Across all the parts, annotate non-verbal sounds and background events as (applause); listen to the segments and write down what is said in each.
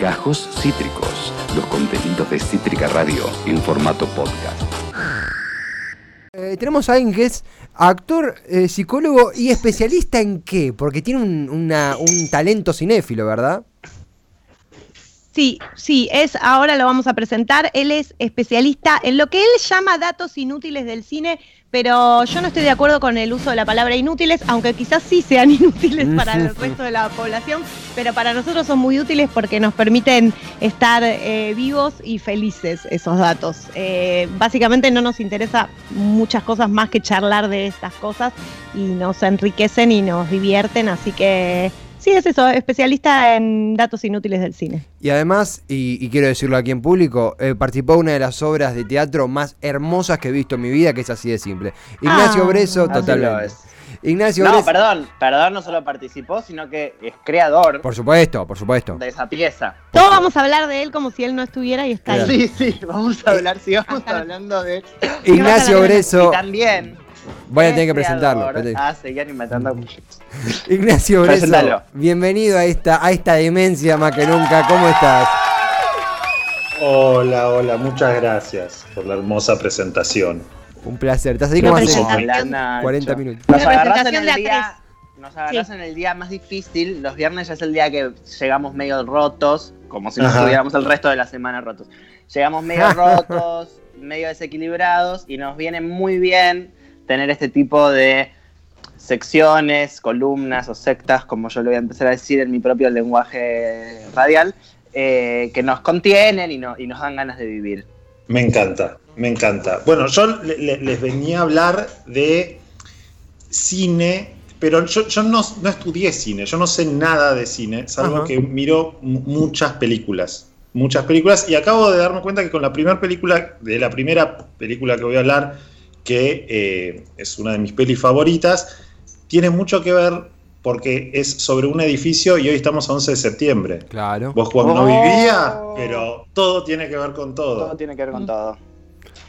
Gajos Cítricos, los contenidos de Cítrica Radio en formato podcast. Eh, tenemos a alguien actor, eh, psicólogo y especialista en qué, porque tiene un, un talento cinéfilo, ¿verdad? Sí, sí, es ahora lo vamos a presentar. Él es especialista en lo que él llama datos inútiles del cine, pero yo no estoy de acuerdo con el uso de la palabra inútiles, aunque quizás sí sean (laughs) inútiles para el (laughs) resto de la población, pero para nosotros son muy útiles porque nos permiten estar eh, vivos y felices esos datos. Eh, básicamente no nos interesa muchas cosas más que charlar de estas cosas y nos enriquecen y nos divierten, así que sí es eso, especialista en datos inútiles del cine. Y además, y, y quiero decirlo aquí en público, eh, participó de una de las obras de teatro más hermosas que he visto en mi vida, que es así de simple. Ignacio Ah. Breso, totalmente. es. Ignacio No, Breso. perdón, perdón, no solo participó, sino que es creador Por supuesto, por supuesto. de esa pieza. Todos vamos a hablar de él como si él no estuviera y está ahí. Sí, sí, vamos a hablar, sigamos hablando de... Ignacio Y Breso, también... voy a tener que presentarlo. Ah, seguían inventando... Ignacio Breso, Presentalo. bienvenido a esta, a esta demencia más que nunca. ¿Cómo estás? Hola, hola, muchas gracias por la hermosa presentación. Un placer. Estás ahí como hace presentación. Hola, Nacho. 40 minutos. Nos Una agarrás en presentación el día... Nos Sí. en el día más difícil. Los viernes ya es el día que llegamos medio rotos, como si no Ajá. estuviéramos el resto de la semana rotos. Llegamos medio (laughs) rotos, medio desequilibrados y nos viene muy bien tener este tipo de secciones, columnas o sectas, como yo lo voy a empezar a decir en mi propio lenguaje radial, eh, que nos contienen y, no- y nos dan ganas de vivir. Me encanta, me encanta. Bueno, yo le- le- les venía a hablar de cine, pero yo, yo no, no estudié cine, yo no sé nada de cine, salvo Ajá. que miro mu- muchas películas. Muchas películas, y acabo de darme cuenta que con la primera película, de la primera película que voy a hablar, que eh, es una de mis pelis favoritas, tiene mucho que ver porque es sobre un edificio y hoy estamos a 11 de septiembre. Claro. Vos Juan no Oh. vivía, pero todo tiene que ver con Todo todo. tiene que ver con todo.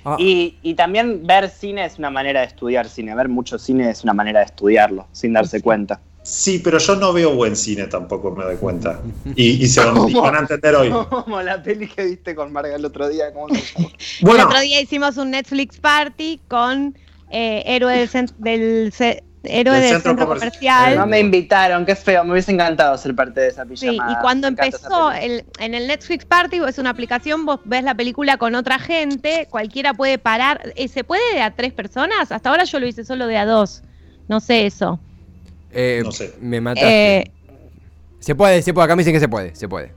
Ah, Y, y también ver cine es una manera de estudiar cine. Ver mucho cine es una manera de estudiarlo, sin darse cuenta. Sí, pero yo no veo buen cine tampoco, me doy cuenta. Y, y se van, y van a entender hoy. Como la peli que viste con Marga el otro día. ¿cómo llama? (laughs) El Bueno, otro día hicimos un Netflix party con eh, héroe del, cen- del ce- héroe Del del centro centro, comerci- comercial. No me invitaron, qué feo. Me hubiese encantado ser parte de esa Sí, pijamada. y cuando empezó el, en el Netflix Party, es una aplicación, vos ves la película con otra gente, cualquiera puede parar. Eh, ¿Se puede de a tres personas? Hasta ahora yo lo hice solo de a dos. No sé eso. Eh, no sé. Me mataste. Eh, se puede, se puede. Acá me dicen que se puede, se puede.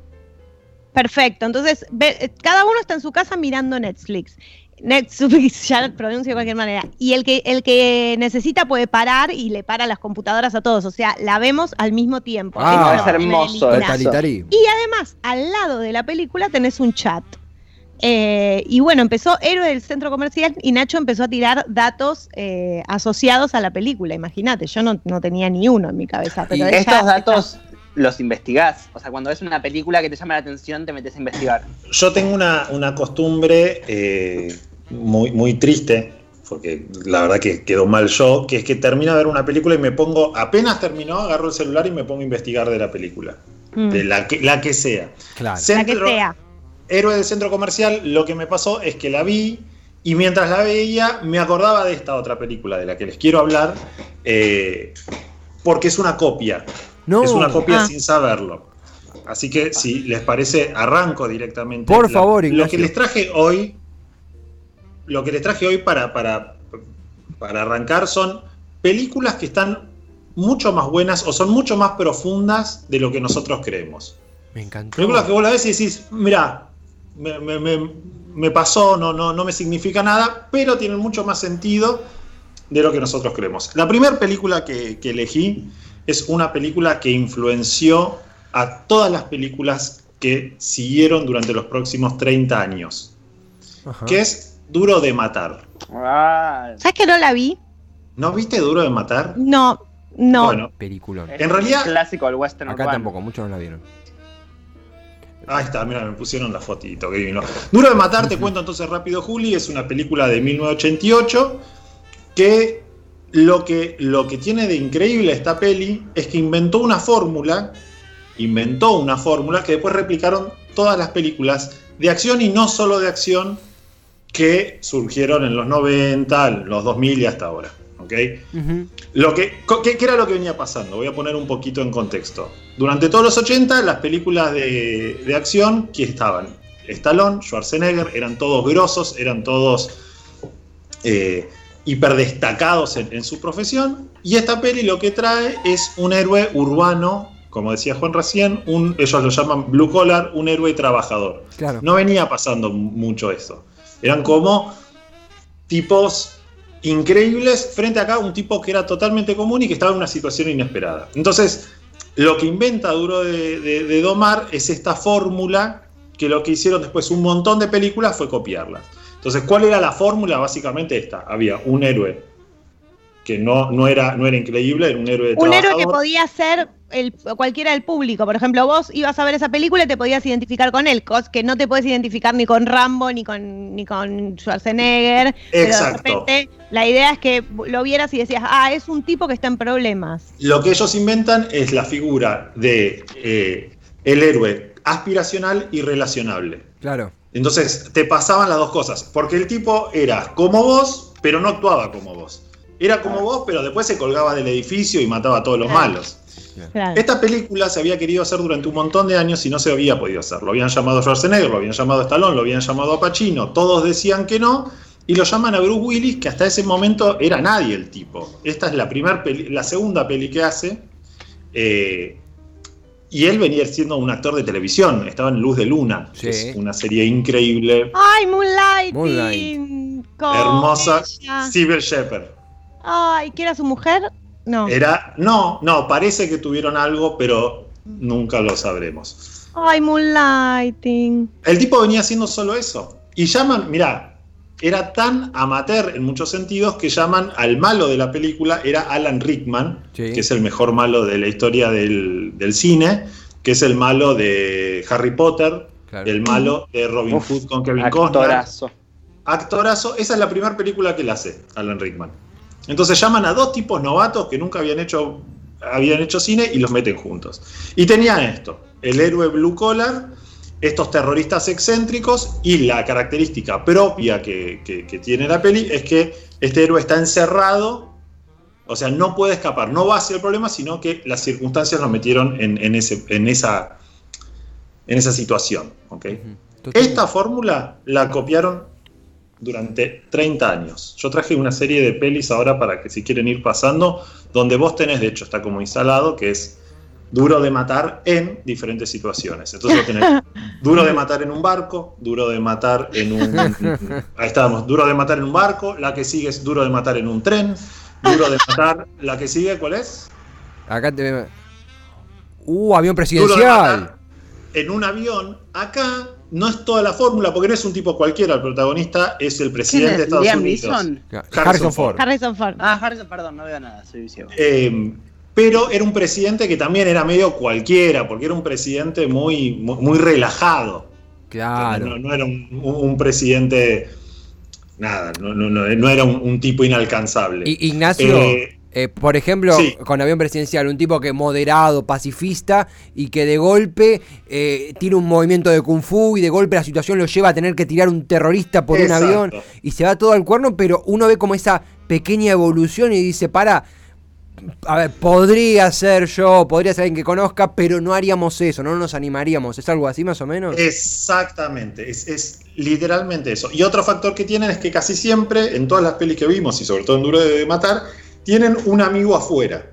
perfecto. Entonces, ve- eh, cada uno está en su casa mirando Netflix. Netflix, (laughs) ya lo pronuncio de cualquier manera. Y el que, el que necesita puede parar y le para las computadoras a todos. O sea, la vemos al mismo tiempo. Ah, es hermoso. Y además, al lado de la película tenés un chat. Eh, y bueno, empezó Héroe del Centro Comercial y Nacho empezó a tirar datos eh, asociados a la película. Imagínate, yo no, no tenía ni uno en mi cabeza. Pero Y ella Estos está- datos los investigás. O sea, cuando ves una película que te llama la atención, te metes a investigar. yo tengo una, una costumbre eh, muy, muy triste, porque la verdad que quedó mal yo, que es que termino de ver una película y me pongo, apenas terminó, agarro el celular y me pongo a investigar de la película. Mm, De la que, la que sea. Claro. la que sea. Héroe del centro comercial, lo que me pasó es que la vi y mientras la veía me acordaba de esta otra película de la que les quiero hablar, eh, porque es una copia, No. es una copia Ah. sin saberlo. Así que si les parece, arranco directamente. Por La- favor, Lo Ignacio. que les traje hoy, lo que les traje hoy para, para, para arrancar son películas que están mucho más buenas o son mucho más profundas de lo que nosotros creemos. Me encantó. Películas que vos la ves y decís, mira, me, me- me- me pasó, no, no, no me significa nada, pero tienen mucho más sentido de lo que nosotros creemos. La primera película que, que elegí es una película que influenció a todas las películas que siguieron durante los próximos 30 años, Ajá. que es Duro de Matar. Ah, ¿Sabes que no la vi? ¿No viste Duro de Matar? No, no. Bueno, Película. En realidad- un clásico del western Acá urbano. tampoco, muchos no la vieron. Ahí está, mira, me pusieron la fotito, qué divino. Duro de Matar, te cuento entonces rápido, Juli, es una película de 1988 que lo que, lo que tiene de increíble esta peli es que inventó una fórmula, inventó una fórmula que después replicaron todas las películas de acción y no solo de acción que surgieron en los 90, los 2000 y hasta ahora. ¿Ok? Lo que, ¿qué, qué era lo que venía pasando? Voy a poner un poquito en contexto. Durante todos los 80, las películas de, de acción que estaban Stallone, Schwarzenegger, eran todos grosos, eran todos eh, hiperdestacados en, en su profesión. Y esta peli lo que trae es un héroe urbano, como decía Juan recién, un, ellos lo llaman blue collar, un héroe trabajador. Claro. No venía pasando mucho eso. Eran como tipos increíbles frente a acá un tipo que era totalmente común y que estaba en una situación inesperada. Entonces, lo que inventa Duro de, de- de Domar es esta fórmula que lo que hicieron después un montón de películas fue copiarlas. Entonces, ¿cuál era la fórmula? Básicamente esta. Había un héroe que no, no, era, no era increíble, era un héroe de Un héroe que podía ser el, cualquiera del público. Por ejemplo, vos ibas a ver esa película y te podías identificar con él, cos que no te puedes identificar ni con Rambo ni con, ni con Schwarzenegger. Pero de Exacto. repente la idea es que lo vieras y decías, ah, es un tipo que está en problemas. Lo que ellos inventan es la figura de eh, el héroe aspiracional y relacionable. Claro. Entonces te pasaban las dos cosas, porque el tipo era como vos, pero no actuaba como vos. Era como vos, pero después se colgaba del edificio y mataba a todos los malos. Claro. Esta película se había querido hacer durante un montón de años y no se había podido hacer. Lo habían llamado a Schwarzenegger, lo habían llamado a Stallone, lo habían llamado a Pacino, todos decían que no, y lo llaman a Bruce Willis, que hasta ese momento era nadie el tipo. Esta es la, primer peli- la segunda peli que hace, eh, y él venía siendo un actor de televisión, estaba en Luz de Luna, que es una serie increire, Ay, Moonlighting. Moonlight. hermosa, ella. Shepherd. Ay, ¿que era su mujer? No. Era, no, no, parece que tuvieron algo, pero nunca lo sabremos. Ay, Moonlighting. El tipo venía haciendo solo eso. Y llaman, mirá, era tan amateur en muchos sentidos que llaman al malo de la película, era Alan Rickman, Sí. que es el mejor malo de la historia del, del cine, que es el malo de Harry Potter, Claro. el malo de Robin Uf, Hood con Kevin Costner. Actorazo. Actorazo, esa es la primera película que él hace, Alan Rickman. Entonces llaman a dos tipos novatos que nunca habían hecho, habían hecho cine y los meten juntos. Y tenían esto, el héroe blue collar, estos terroristas excéntricos y la característica propia que, que- que tiene la peli es que este héroe está encerrado, o sea, no puede escapar, no va hacia el problema, sino que las circunstancias lo metieron en, en ese, en, esa, en esa situación. ¿ok? Totalmente. Esta fórmula la copiaron durante 30 años. Yo traje una serie de pelis ahora para que si quieren ir pasando, donde vos tenés, de hecho está como instalado, que es duro de matar en diferentes situaciones. Entonces vos tenés duro de matar en un barco, duro de matar en un... Ahí estábamos, duro de matar en un barco, la que sigue es duro de matar en un tren, duro de matar, la que sigue, ¿cuál es? Acá te. Uh, avión Duro de presidencial. matar en un avión. Acá no es toda la fórmula, porque no es un tipo cualquiera, el protagonista es el presidente de Estados Liam Unidos. Neeson? Harrison Ford. Harrison Ford. Ah, Harrison, perdón, no veo nada, soy ciego. Eh, pero era un presidente que también era medio cualquiera, porque era un presidente muy, muy, muy relajado. Claro. No, no era un, un presidente. Nada, no, no, no, no era un, un tipo inalcanzable. Ignacio, Eh, eh, por ejemplo, sí. con avión presidencial, un tipo que moderado, pacifista y que de golpe eh, tiene un movimiento de kung fu y de golpe la situación lo lleva a tener que tirar un terrorista por Exacto. un avión y se va todo al cuerno, pero uno ve como esa pequeña evolución y dice, para, a ver, podría ser yo, podría ser alguien que conozca, pero no haríamos eso, no nos animaríamos. ¿Es algo así más o menos? Exactamente, es, es literalmente eso. Y otro factor que tienen es que casi siempre, en todas las pelis que vimos, y sobre todo en Duro de Matar, tienen un amigo afuera.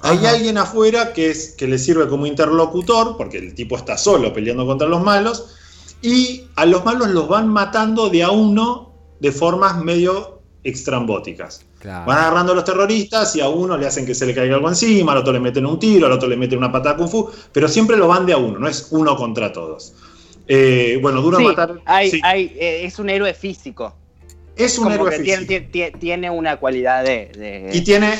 Hay Ajá. alguien afuera que, es, que le sirve como interlocutor, porque el tipo está solo peleando contra los malos, y a los malos los van matando de a uno de formas medio extrambóticas. Claro. Van agarrando a los terroristas y a uno le hacen que se le caiga algo encima, al otro le meten un tiro, al otro le meten una patada kung fu, pero siempre lo van de a uno, no es uno contra todos. Eh, bueno, duro Sí, matar. hay- sí, hay, eh, es un héroe físico. Es un Como héroe que tiene, físico. tiene- tiene una cualidad de. de- Y tiene,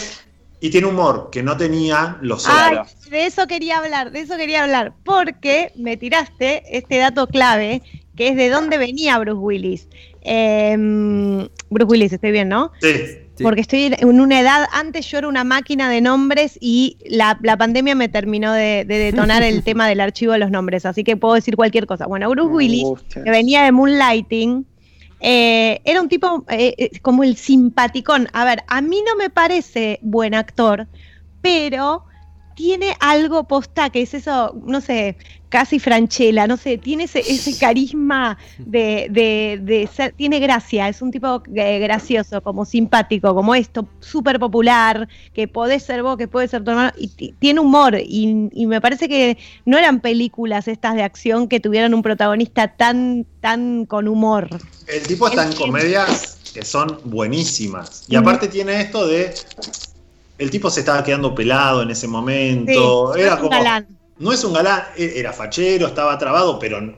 y tiene humor que no tenía los Ay, otros. de eso quería hablar, de eso quería hablar, porque me tiraste este dato clave, que es de dónde venía Bruce Willis. Em, Bruce Willis, estoy bien, ¿no? Sí, Sí. porque estoy en una edad, antes yo era una máquina de nombres y la, la pandemia me terminó de, de detonar el (laughs) tema del archivo de los nombres, así que puedo decir cualquier cosa. Bueno, Bruce Willis, que venía de Moonlighting, eh, era un tipo eh, eh, como el simpaticón. A ver, a mí no me parece buen actor, pero tiene algo posta que es eso, no sé, casi franchela, no sé, tiene ese, ese (laughs) carisma de, de- de ser, tiene gracia, es un tipo eh, gracioso, como simpático, como esto, súper popular, que podés ser vos, que puede ser tu hermano, y ti- tiene humor, y, y me parece que no eran películas estas de acción que tuvieran un protagonista tan, tan con humor. El tipo está en comedias que son buenísimas. Y aparte tiene esto de. El tipo se estaba quedando pelado en ese momento. Sí, era es un como. galán. No es un galán, e- era fachero, estaba trabado, pero no,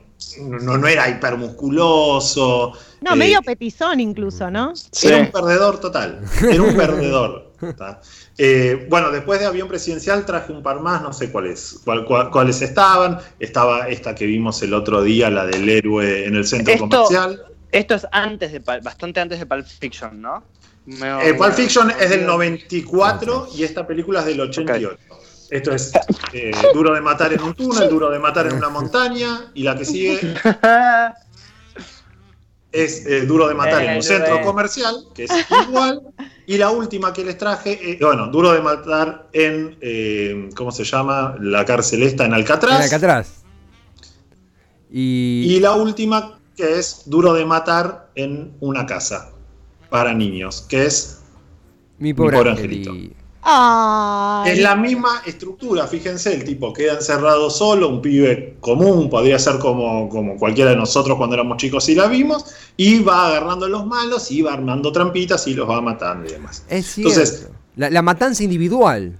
no era hipermusculoso. No, Eh, medio petizón incluso, ¿no? Sí. Era un perdedor total. Era un perdedor. (laughs) Eh, bueno, después de Avión Presidencial traje un par más, no sé cuáles, cuál- cuál- cuáles estaban. Estaba esta que vimos el otro día, la del héroe en el centro Esto- comercial. Esto es antes de bastante antes de Pulp Fiction, ¿no? Me- Eh, Pulp Fiction es del 94 y esta película es del 88. Esto es eh, Duro de matar en un túnel, Duro de matar en una montaña y la que sigue (laughs) es eh, Duro de matar en un centro comercial, que es igual. Y la última que les traje, eh, bueno, Duro de matar en, eh, ¿cómo se llama? La cárcel esta en Alcatraz. En Alcatraz. Y, Y la última que es Duro de matar en una casa para niños, que es mi pobre, pobre angelito. angelito. Ay. Es la misma estructura, fíjense, el tipo queda encerrado solo, un pibe común, podría ser como, como cualquiera de nosotros cuando éramos chicos y la vimos, y va agarrando a los malos y va armando trampitas y los va matando y demás. Es cierto. Entonces- la, la matanza individual.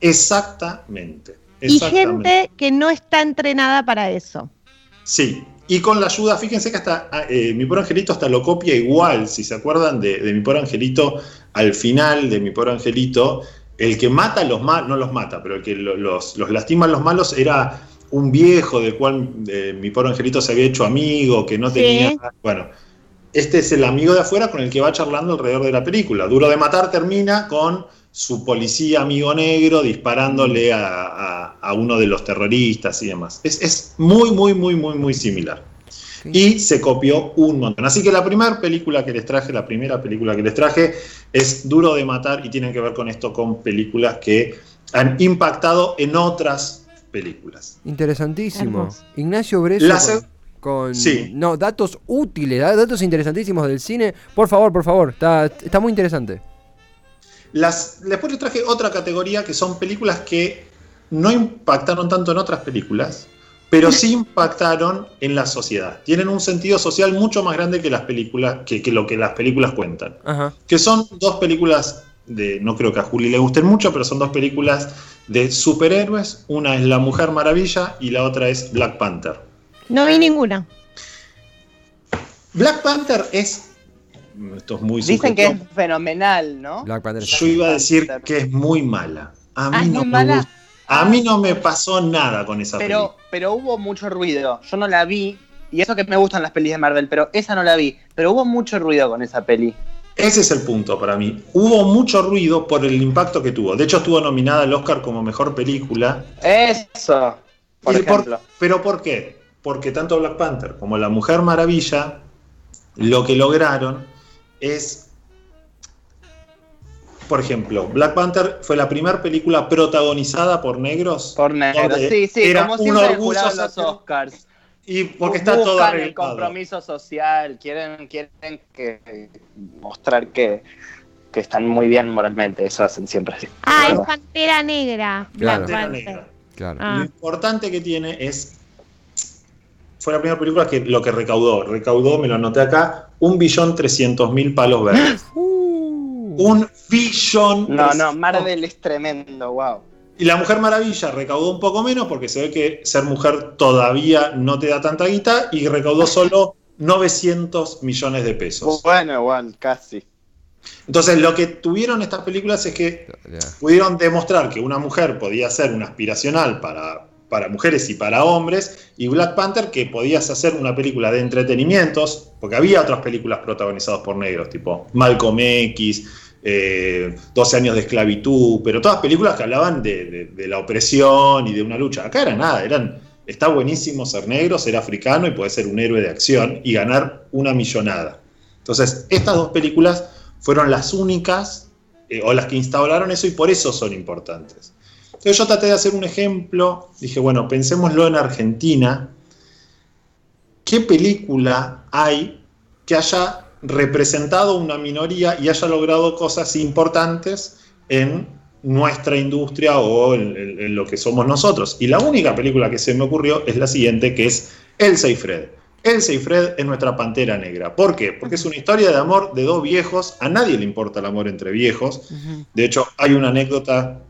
Exactamente. Y gente que no está entrenada para eso. Sí, y con la ayuda, fíjense que hasta ah, eh, mi pobre angelito hasta lo copia igual, si se acuerdan de, de mi pobre angelito, al final de mi pobre angelito, el que mata a los malos, no los mata, pero el que lo- los, los lastima a los malos era un viejo del cual eh, mi pobre angelito se había hecho amigo, que no Sí. tenía... Bueno, este es el amigo de afuera con el que va charlando alrededor de la película. Duro de matar termina con su policía amigo negro disparándole a, a- a uno de los terroristas y demás. Es, es muy, muy, muy, muy, muy similar. Y se copió un montón. Así que la primera película que les traje, la primera película que les traje es Duro de Matar y tiene que ver con esto, con películas que han impactado en otras películas. Interesantísimo. Hermoso. Ignacio Breso La con, se- con- Sí. no, datos útiles, da- datos interesantísimos del cine. Por favor, por favor, está, está muy interesante. Las, después les traje otra categoría que son películas que no impactaron tanto en otras películas, pero sí (laughs) impactaron en la sociedad. Tienen un sentido social mucho más grande que las películas, que, que lo que las películas cuentan. Ajá. Que son dos películas de, no creo que a Juli le gusten mucho, pero son dos películas de superhéroes. Una es La Mujer Maravilla y la otra es Black Panther. No vi ninguna. Black Panther es. Esto es muy Dicen que es fenomenal, ¿no? Black Panther. Yo iba a decir que es muy mala. A mí Ah, ¿es no me mala? gusta. A mí no me pasó nada con esa Pero, película. pero hubo mucho ruido. Yo no la vi. Y eso que me gustan las pelis de Marvel, pero esa no la vi. Pero hubo mucho ruido con esa peli. Ese es el punto para mí. Hubo mucho ruido por el impacto que tuvo. De hecho, estuvo nominada al Oscar como mejor película. Eso, por- ejemplo. ¿Pero por qué? Porque tanto Black Panther como La Mujer Maravilla lo que lograron es. Por ejemplo, Black Panther fue la primera película protagonizada por negros. Por negro. donde Sí, sí, era como un orgullo los Oscars. Y porque está todo el compromiso social, quieren, quieren que, mostrar que, que están muy bien moralmente, eso hacen siempre así. Ah, Claro. es Pantera Negra. Claro. Black Pantera Panther. Negra. Claro. Ah. Lo importante que tiene es. Fue la primera película que lo que recaudó. Recaudó, me lo anoté acá, un billón trescientos mil palos verdes. (gasps) Uh. un billón. No, no, Marvel es tremendo, wow. Y la Mujer Maravilla recaudó un poco menos porque se ve que ser mujer todavía no te da tanta guita y recaudó solo (laughs) 900 millones de pesos. Bueno, igual, casi. Entonces, lo que tuvieron estas películas es que pudieron demostrar que una mujer podía ser una aspiracional para para mujeres y para hombres, y Black Panther que podías hacer una película de entretenimientos, porque había otras películas protagonizadas por negros, tipo Malcolm X, eh, 12 años de esclavitud, pero todas películas que hablaban de, la opresión y de una lucha. Acá era nada, eran, está buenísimo ser negro, ser africano y poder ser un héroe de acción y ganar una millonada. Entonces, estas dos películas fueron las únicas eh, o las que instauraron eso y por eso son importantes. Entonces yo traté de hacer un ejemplo, dije, bueno, pensémoslo en Argentina, ¿qué película hay que haya representado una minoría y haya logrado cosas importantes en nuestra industria o en, en- en lo que somos nosotros? Y la única película que se me ocurrió es la siguiente, que es Elsa y Fred. Elsa y Fred es nuestra pantera negra. ¿Por qué? Porque es una historia de amor de dos viejos. A nadie le importa el amor entre viejos. De hecho, hay una anécdota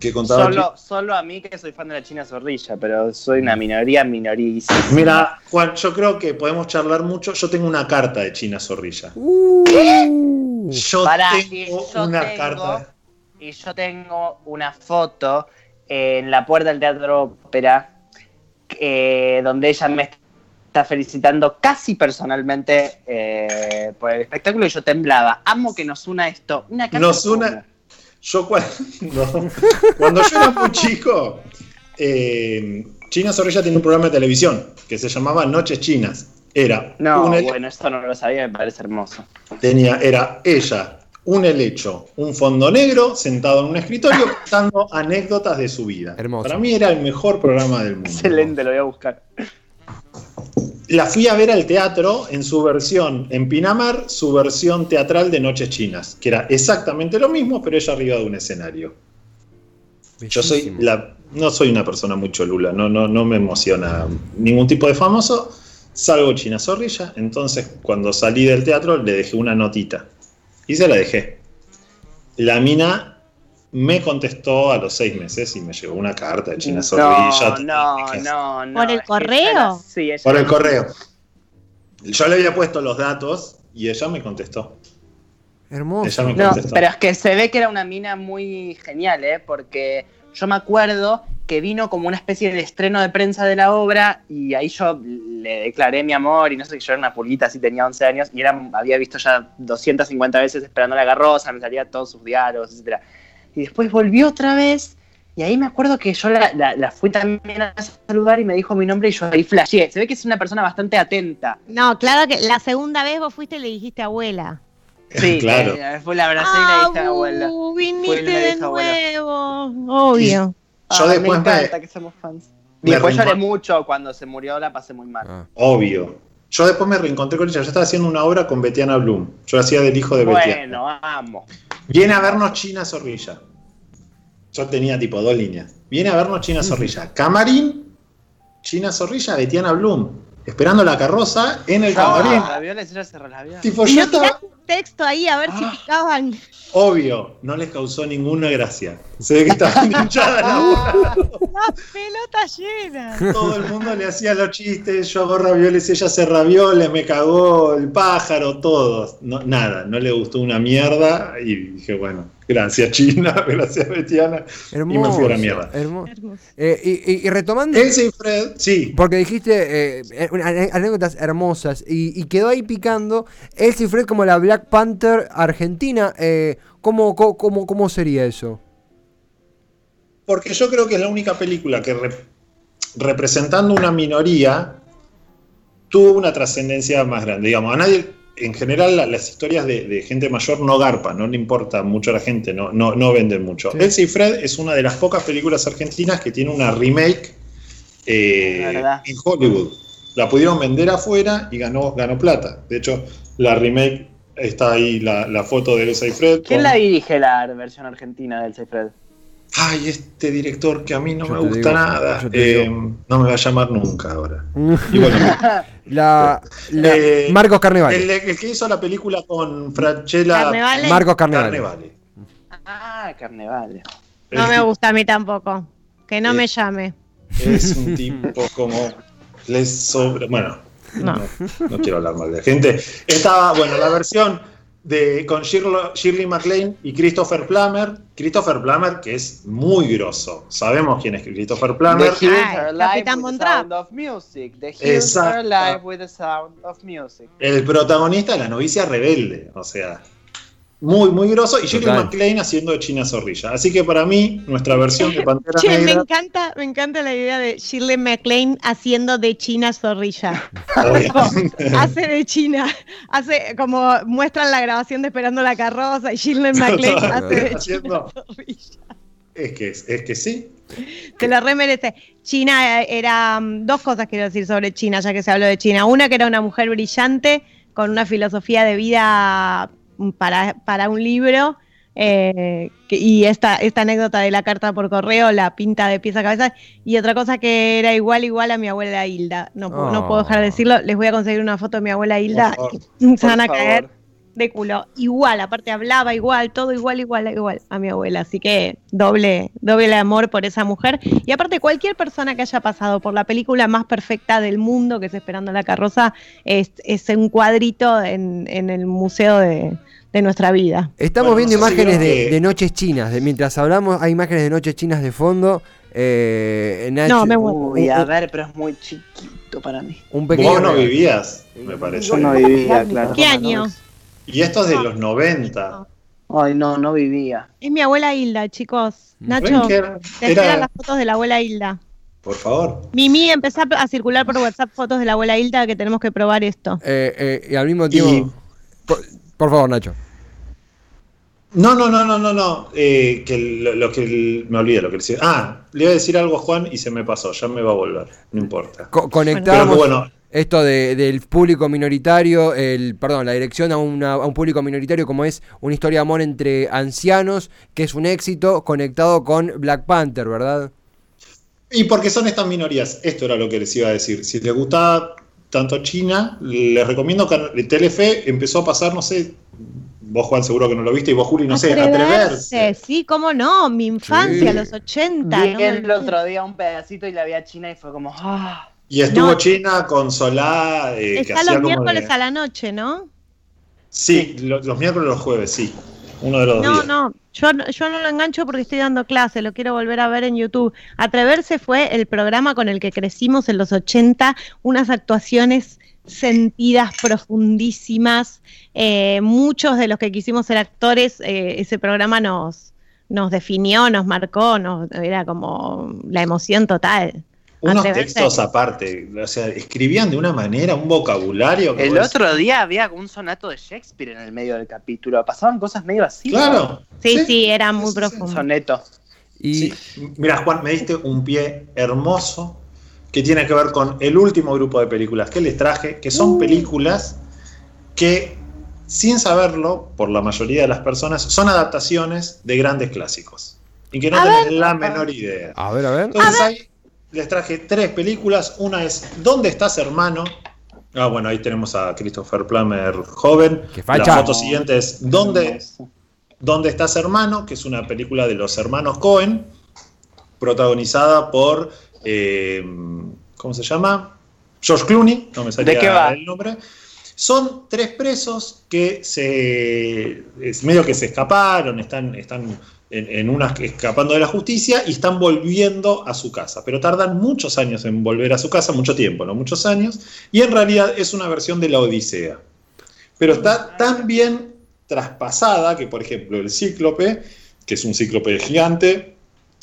que contaba. Solo, solo a mí que soy fan de la China Zorrilla, pero soy una minoría minorísima. Mira, Juan, yo creo que podemos charlar mucho. Yo tengo una carta de China Zorrilla. Uh, Yo Pará, tengo yo una tengo- carta. Y yo tengo una foto en la puerta del Teatro Ópera eh, donde ella me está felicitando casi personalmente eh, por el espectáculo y yo temblaba. Amo que nos una esto. Una carta Nos una- Yo cuando, (laughs) cuando yo era muy chico, eh, China Zorrilla tenía un programa de televisión que se llamaba Noches Chinas. Era No, un bueno, esto no lo sabía, me parece hermoso. tenía, era ella, un helecho, un fondo negro, sentado en un escritorio (laughs) contando anécdotas de su vida. Hermoso. Para mí era el mejor programa del mundo. Excelente, lo voy a buscar. La fui a ver al teatro en su versión, en Pinamar, su versión teatral de Noches Chinas, que era exactamente lo mismo, pero ella arriba de un escenario. Yo soy la, no soy una persona muy cholula, no, no, no me emociona ningún tipo de famoso. Salgo China Zorrilla, entonces cuando salí del teatro le dejé una notita y se la dejé. La mina me contestó a los seis meses y me llegó una carta de China Zorrilla. No, no, no, no. ¿Por el correo? Sí, ella Por el correo. Yo le había puesto los datos y ella me contestó. Hermoso. Ella me No, contestó. pero es que se ve que era una mina muy genial, ¿eh? Porque yo me acuerdo que vino como una especie de estreno de prensa de la obra y ahí yo le declaré mi amor y no sé, que yo era una pulita, así tenía 11 años y era, había visto ya 250 veces esperando la garrosa, me salía todos sus diálogos, etc. Y después volvió otra vez y ahí me acuerdo que yo la, la- la fui también a saludar y me dijo mi nombre y yo ahí flasheé. Se ve que es una persona bastante atenta. No, claro que la segunda vez vos fuiste y le dijiste abuela. Sí, (laughs) Claro. eh, fue la abracé y le dije abuela. Viniste de abuela. nuevo. Obvio. Yo después me me- encanta que somos fans. me Y después lloré mucho cuando se murió, la pasé muy mal. Ah. Obvio. Yo después me reencontré con ella. Yo estaba haciendo una obra con Betiana Bloom. Yo hacía del hijo de Betiana. bueno, amo. Viene a vernos China Zorrilla. Yo tenía tipo dos líneas. Viene a vernos China Zorrilla. Camarín, China Zorrilla, Betiana Bloom. Esperando la carroza en el camarín. Ella se relavió. Tipo, Y yo no estaba. un texto ahí a ver si Ah. picaban. Obvio, no les causó ninguna gracia. Se ve que estaban (laughs) hinchadas la boca. La pelota llena. Todo el mundo le hacía los chistes, yo hago ravioles, ella hace ravioles, me cagó el pájaro, todos. No, nada, no le gustó una mierda y dije, bueno, gracias China, (laughs) gracias Betiana. Hermoso. Y me fui a la mierda. Eh, y, y- y retomando, Elsa y Fred, sí, porque dijiste eh, eh, anécdotas hermosas y, y quedó ahí picando Elsa y Fred como la Black Panther argentina. Eh, ¿cómo, cómo, cómo- cómo sería eso? porque yo creo que es la única película que re- representando una minoría tuvo una trascendencia más grande. Digamos, a nadie, en general, la- las historias de, de gente mayor no garpan, no le importa mucho a la gente, no, no, no venden mucho. Sí. Elsa y Fred es una de las pocas películas argentinas que tiene una remake eh, en Hollywood. La pudieron vender afuera y ganó, ganó plata. De hecho, la remake está ahí, la, la foto de Elsa y Fred. ¿Quién con- la dirige la versión argentina del Seyfried? Ay, este director que a mí no Yo me gusta digo, nada. eh, no me va a llamar nunca ahora. (laughs) Y bueno, (laughs) La, la- Eh, Marcos Carnevale. el, el que hizo la película con Franchella Carnevale. Marcos Carnevale. Carnevale. Ah, Carnevale. No me gusta a mí tampoco. Que no Eh. me llame. Es un (laughs) tipo como. Les sobra. Bueno, No. no, no quiero hablar mal de la gente. Estaba, bueno, la versión. De, con Shirley MacLaine y Christopher Plummer. Christopher Plummer, que es muy grosso. Sabemos quién es Christopher Plummer. Capitán with the Trapp. Sound of Music. The Hills Are Exacto. Alive with the Sound of Music. El protagonista de la novicia rebelde. O sea, muy, muy grosso. Y Shirley Total. MacLaine haciendo de China Zorrilla. Así que para mí, nuestra versión de Pantera Che, me encanta, me encanta la idea de Shirley MacLaine haciendo de China zorrilla. (laughs) hace de China, hace como muestran la grabación de Esperando la carroza y Shirley MacLaine hace de China zorrilla. Es que, es que sí. Se lo remerece. China eh, era mm, dos cosas quiero decir sobre China, ya que se habló de China. Una que era una mujer brillante con una filosofía de vida para, para un libro. eh, que- y esta, esta anécdota de la carta por correo la pinta de pies a cabeza. Y otra cosa que era igual, igual a mi abuela Hilda. No, pu- no puedo dejar de decirlo. Les voy a conseguir una foto de mi abuela Hilda. Por. (laughs) Se van a caer. De culo. Igual, aparte hablaba igual, todo igual, igual, igual a mi abuela. Así que doble, doble amor por esa mujer. Y aparte, cualquier persona que haya pasado por la película más perfecta del mundo, que es Esperando la carroza, es, es un cuadrito en, en el museo de, de nuestra vida. Estamos Bueno, viendo no sé si imágenes de, que- de noches chinas. de- mientras hablamos, hay imágenes de noches chinas de fondo. Eh, Nacho- No, me muero. Uy, a ver, pero es muy chiquito para mí. un pequeño. Vos no vivías, me parece. Yo no vivía, claro. ¿Qué año? Y esto es de los 90. Ay, no, no vivía. Es mi abuela Hilda, chicos. ¿Ven Nacho, ¿Ven que era- te era- las fotos de la abuela Hilda. Por favor. Mimi, empezá a circular por WhatsApp fotos de la abuela Hilda que tenemos que probar esto. Eh, eh, y al mismo tiempo. Por, por favor, Nacho. No, no, no, no, no, no. eh, que lo, lo que el- me olvidé lo que le decía. Ah, le iba a decir algo a Juan y se me pasó. Ya me va a volver. No importa. Co- Pero conectamos bueno, esto de- del público minoritario, el perdón, la dirección a, una- a un público minoritario como es una historia de amor entre ancianos, que es un éxito, conectado con Black Panther, ¿verdad? y porque son estas minorías, esto era lo que les iba a decir. Si les gustaba tanto China, les recomiendo que Telefe empezó a pasar, no sé, vos Juan seguro que no lo viste y vos Juli, no sé, atreverse. Sí, cómo no, mi infancia, Sí. los 80. Vi no me el otro día un pedacito y la vi a China y fue como, ah. Y estuvo No. China con Solá, eh, que Está hacía los como miércoles de- a la noche, ¿no? Sí, lo- los, miércoles y los jueves, sí. Uno de los No, días. no, yo, no- yo no lo engancho porque estoy dando clase, lo quiero volver a ver en YouTube. Atreverse fue el programa con el que crecimos en los 80, unas actuaciones sentidas, profundísimas. Eh, muchos de los que quisimos ser actores, eh, ese programa nos, nos definió, nos marcó, nos, era como la emoción total. Unos textos aparte, o sea, escribían de una manera, un vocabulario. que El vos- otro día había un sonato de Shakespeare en el medio del capítulo. Pasaban cosas medio así. Claro. Sí, sí, era muy Sí, sí, sí. profundo. Soneto. Y Sí. Mira, Juan, me diste un pie hermoso que tiene que ver con el último grupo de películas que les traje, que son Uh. películas que, sin saberlo, por la mayoría de las personas, son adaptaciones de grandes clásicos. Y que no A tienen la menor idea. a ver, a ver. Entonces ahí les traje tres películas. Una es ¿Dónde estás, hermano? Ah, bueno, ahí tenemos a Christopher Plummer joven. Qué facha. La foto siguiente es ¿Dónde, ¿Dónde estás, hermano? Que es una película de los hermanos Cohen, protagonizada por. eh, ¿Cómo se llama? George Clooney, no me salía ¿De qué va? el nombre. Son tres presos que se. Es medio que se escaparon, están, están en, en unas escapando de la justicia y están volviendo a su casa. Pero tardan muchos años en volver a su casa, mucho tiempo, ¿no? Muchos años. Y en realidad es una versión de la Odisea. Pero está tan bien traspasada que, por ejemplo, el cíclope, que es un cíclope gigante,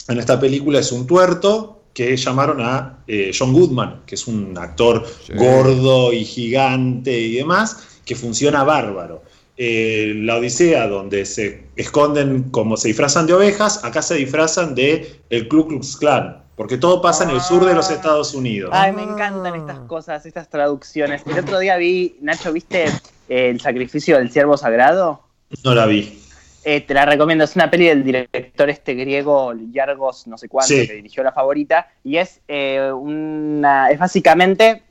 en esta película es un tuerto que llamaron a eh, John Goodman, que es un actor Sí. gordo y gigante y demás, que funciona bárbaro. Eh, la Odisea, donde se esconden como se disfrazan de ovejas, acá se disfrazan de el Ku Klux Klan, porque todo pasa en el sur de los Estados Unidos. Ay, me encantan estas cosas, estas traducciones. El otro día vi, Nacho, ¿viste El sacrificio del siervo sagrado? No la vi. Eh, te la recomiendo, es una peli del director este griego Yargos, no sé cuánto, Sí. que dirigió La Favorita, y es eh, una, es básicamente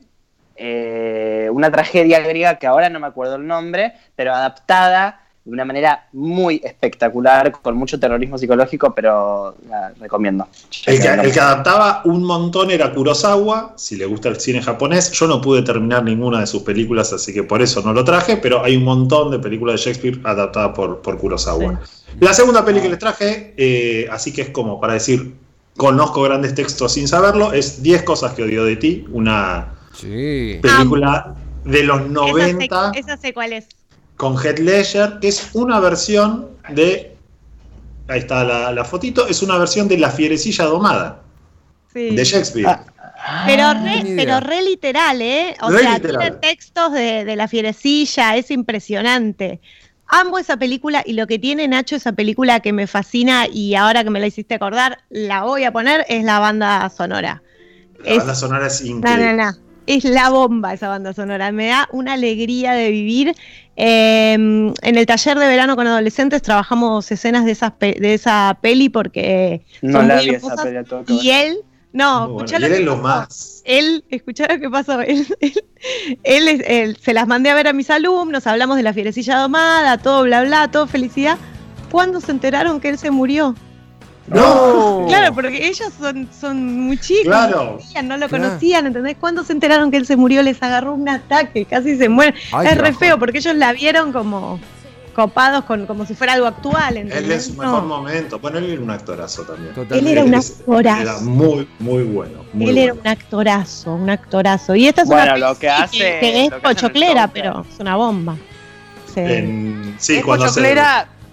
eh, una tragedia griega que ahora no me acuerdo el nombre, pero adaptada de una manera muy espectacular, con mucho terrorismo psicológico, pero la recomiendo. El que, el que adaptaba un montón era Kurosawa, si le gusta el cine japonés. Yo no pude terminar ninguna de sus películas, así que por eso no lo traje, pero hay un montón de películas de Shakespeare adaptadas por, por Kurosawa. La segunda peli que les traje, eh, así que es como para decir, conozco grandes textos sin saberlo, es 10 cosas que odio de ti, una Sí. película de los 90 Esa sé, esa sé cuál es. con Heath Ledger, que es una versión de. Ahí está la, la fotito, es una versión de La Fierecilla Domada, Sí. de Shakespeare. Ah, Pero ni re, pero re literal, ¿eh? O Re sea, literal. tiene textos de, de la fierecilla, es impresionante. Amo esa película y lo que tiene Nacho, esa película que me fascina y ahora que me la hiciste acordar, la voy a poner, es la banda sonora. la es- banda sonora es No, increíble. no, no. Es la bomba esa banda sonora. Me da una alegría de vivir. Eh, en el taller de verano con adolescentes trabajamos escenas de, esas pe- de esa peli porque no son la muy vi esa peli, tengo que Y él, no, bueno. escuchá Y lo él que es lo pasó. más. Él, escuchá lo que pasó. (laughs) Él, él- él él- se las mandé a ver a mis alumnos, hablamos de la fierecilla domada, todo bla bla, todo felicidad. ¿Cuándo se enteraron que él se murió? ¡No! Claro, porque ellos son, son muy chicos. Claro. No, lo conocían, ¿entendés? ¿Cuándo se enteraron que él se murió? Les agarró un ataque, casi se mueren. Ay, es re feo, porque ellos la vieron como copados con como si fuera algo actual, ¿entendés? Él es su No. mejor momento. Bueno, él era un actorazo también. Totalmente. Él era un actorazo. Era muy, muy bueno. muy Él era bueno. un actorazo, un actorazo. Y esta es Bueno, una lo que hace- que, que es lo que hace en el pochoclera, pero es una bomba. Sí. En- sí, es cuando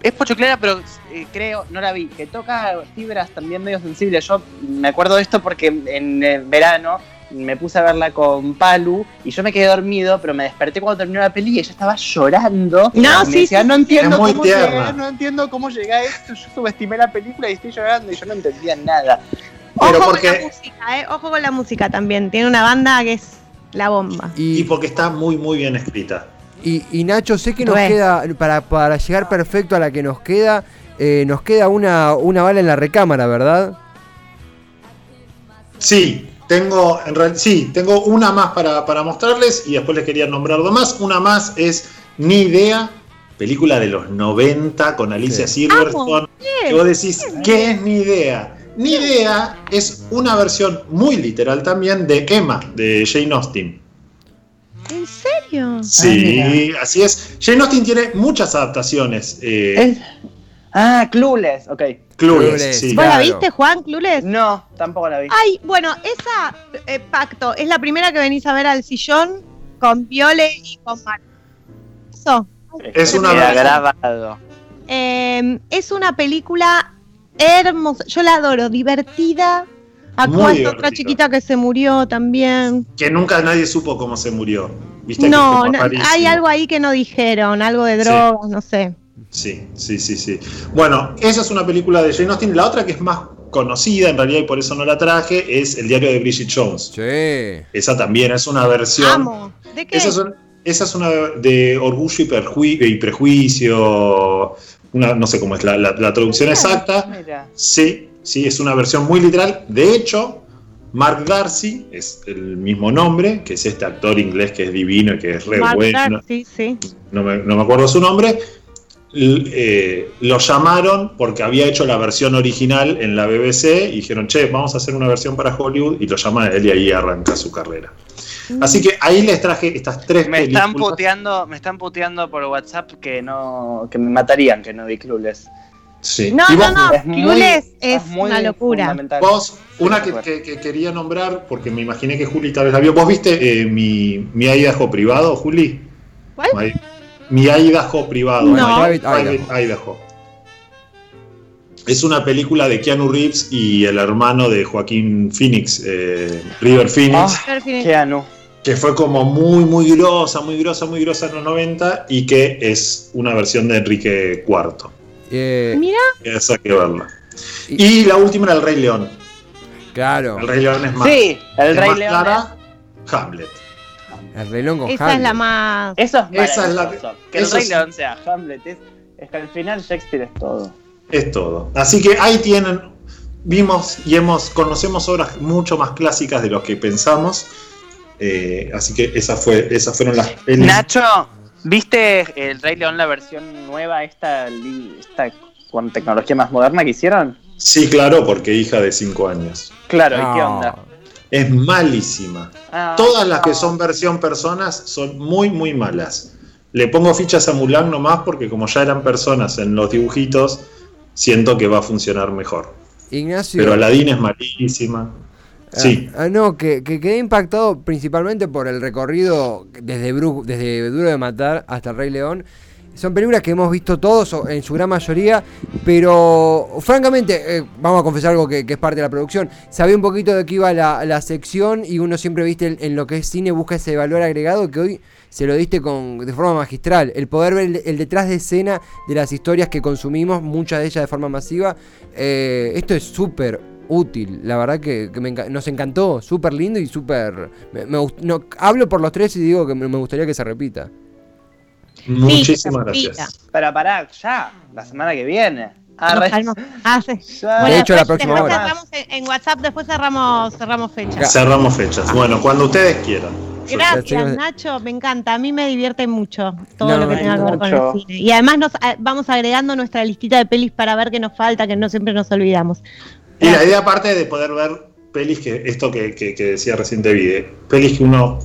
es pochoclera, pero eh, creo, no la vi, que toca fibras también medio sensibles. Yo me acuerdo de esto porque en el verano me puse a verla con Palu y yo me quedé dormido, pero me desperté cuando terminó la peli y ella estaba llorando. No, Me sí, decía, sí, no entiendo cómo tierna. llega, no entiendo cómo llega a esto. Yo subestimé la película y estoy llorando y yo no entendía nada. Pero Ojo porque- con la música, ¿eh? Ojo con la música también. Tiene una banda que es la bomba. Y Y, porque está muy, muy bien escrita. Y, y Nacho, sé que nos Re. queda, para, para llegar perfecto a la que nos queda, eh, nos queda una, una bala en la recámara, ¿verdad? Sí, tengo, en real- sí, tengo una más para, para mostrarles y después les quería nombrar dos más. Una más es Ni Idea, película de los 90 con Alicia Sí. Silverstone. Que vos decís, ¿qué es Ni Idea? Ni Idea es una versión muy literal también de Emma, de Jane Austen. ¿En serio? Sí, así es. Jane Austen tiene muchas adaptaciones. eh, Ah, Clueless, ok. Clueless, Clueless. sí. ¿Vos la viste, Juan Clules? No, tampoco la vi. Ay, bueno, esa eh, pacto es la primera que venís a ver al sillón con Viole y con Mar. Eso. Es una grabado. Eh, es una película hermosa. Yo la adoro, divertida. Esta otra chiquita que se murió también. que nunca nadie supo cómo se murió. ¿Viste que No, hay algo ahí que no dijeron, algo de Sí. drogas, no sé. Sí, sí, sí, sí. Bueno, esa es una película de Jane Austen. La otra que es más conocida en realidad y por eso no la traje es El diario de Bridget Jones. Sí. Esa también es una versión. Amo. ¿De qué? Esa es, esa es una de orgullo y, prejuicio. Una, no sé cómo es la, la- la traducción exacta. Mira. Sí, sí, es una versión muy literal. De hecho, Mark Darcy es el mismo nombre, que es este actor inglés que es divino y que es re Mark bueno. Darcy, sí. no me, no me acuerdo su nombre, l- eh, lo llamaron porque había hecho la versión original en la BBC y dijeron, che, vamos a hacer una versión para Hollywood y lo llaman a él y ahí arranca su carrera. Así que ahí les traje estas tres Me están puteando, me están puteando por WhatsApp que no, que me matarían que no vi Clueless. Sí. No, no, no. Es muy- es muy una locura. vos, una que, Bueno. que- que quería nombrar, porque me imaginé que Juli tal vez la vio. ¿Vos viste eh, mi, mi Idaho privado, Juli? ¿Cuál? Mi, mi Idaho privado. No. My Idaho. Es una película de Keanu Reeves y el hermano de Joaquín Phoenix, eh, River Phoenix, Ah, Keanu. que fue como muy, muy grosa, muy grosa, muy grosa en los 90 y que es una versión de Enrique IV. Eh, Mira, Esa que verla. Y- Y la última era El Rey León. claro. El Rey León es más, Sí, el Rey más León. clara. Hamlet. El reloj con esa es la más. Eso es Esa es la-. Que el eso Rey es- León sea Hamlet. Es, es que al final Shakespeare es todo. Es todo. Así que ahí tienen, vimos y hemos, conocemos obras mucho más clásicas de lo que pensamos. Eh, así que esas, fue, esas fueron las pelis. Nacho, ¿Viste el Rey León, la versión nueva, esta, esta con tecnología más moderna que hicieron? Sí, claro, porque hija de 5 años. Claro, ¿y qué onda? Es malísima. Ah, Todas las que son versión personas son muy, muy malas. Le pongo fichas a Mulan nomás porque como ya eran personas en los dibujitos, siento que va a funcionar mejor. Ignacio. Pero Aladdin es malísima. Sí. Ah, ah, no, que, que quedé impactado principalmente por el recorrido desde, Bru- desde Duro de Matar hasta el Rey León. Son películas que hemos visto todos, en su gran mayoría, pero francamente, eh, vamos a confesar algo que, que es parte de la producción. Sabía un poquito de qué iba la, la sección y uno siempre, viste, en, en lo que es cine busca ese valor agregado que hoy se lo diste con, de forma magistral. El poder ver el, el detrás de escena de las historias que consumimos, muchas de ellas de forma masiva. eh, esto es súper útil, la verdad que, que me nos encantó, súper lindo y súper... me- me gust- no, hablo por los tres y digo que me, me gustaría que se repita. Muchísimas gracias. Para parar, ya, la semana que viene. Ah, Nos re- calmamos. Ah, sí. (laughs) ya. De hecho, la después- próxima hora. cerramos en, en WhatsApp, después cerramos, cerramos fecha. Cerramos fechas. Bueno, cuando ustedes quieran. Gracias, Gracias. Nacho, me encanta. A mí me divierte mucho todo No, lo que tenga que ver con el cine. Y además nos a- vamos agregando nuestra listita de pelis para ver qué nos falta, que no siempre nos olvidamos. Y la idea aparte de poder ver pelis que, esto que, que- que decía recién David, pelis que uno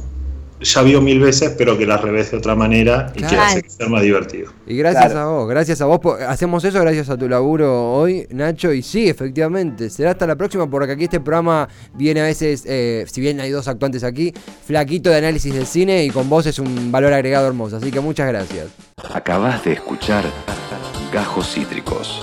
ya vio mil veces, pero que las revés de otra manera y que hace que sea más divertido. Y gracias Claro. a vos, gracias a vos. por- hacemos eso gracias a tu laburo hoy, Nacho. Y sí, efectivamente, será hasta la próxima porque aquí este programa viene a veces, eh, si bien hay dos actuantes aquí, flaquito de análisis del cine y con vos es un valor agregado hermoso. Así que muchas gracias. Acabas de escuchar Gajos Cítricos.